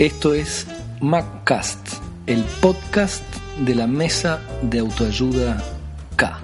Esto es MacCast, el podcast de la mesa de autoayuda K.